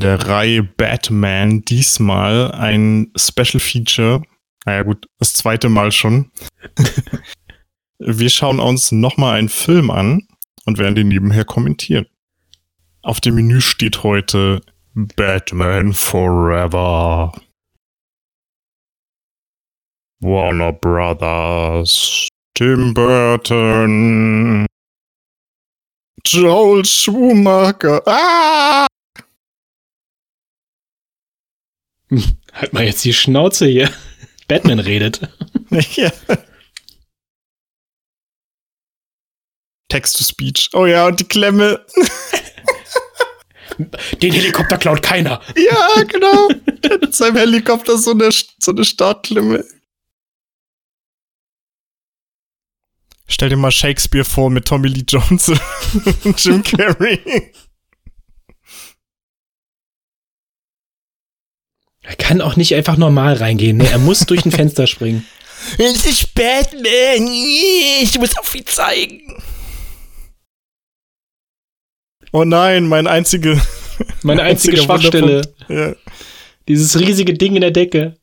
In der Reihe Batman diesmal ein Special Feature. Naja gut, das zweite Mal schon. Wir schauen uns nochmal einen Film an und werden den nebenher kommentieren. Auf dem Menü steht heute Batman Forever. Warner Brothers. Tim Burton. Joel Schumacher. Ah! Halt mal jetzt die Schnauze hier. Batman redet. ja. Text-to-Speech. Oh ja, und die Klemme. Den Helikopter klaut keiner. Ja, genau. Mit seinem Helikopter so eine, so eine Startklemme. Stell dir mal Shakespeare vor mit Tommy Lee Jones und Jim Carrey. Er kann auch nicht einfach normal reingehen. Ne? Er muss durch ein Fenster springen. Es ist Batman. Ich muss auf ihn zeigen. Oh nein, mein einzige, meine einzige Schwachstelle. Ja. Dieses riesige Ding in der Decke.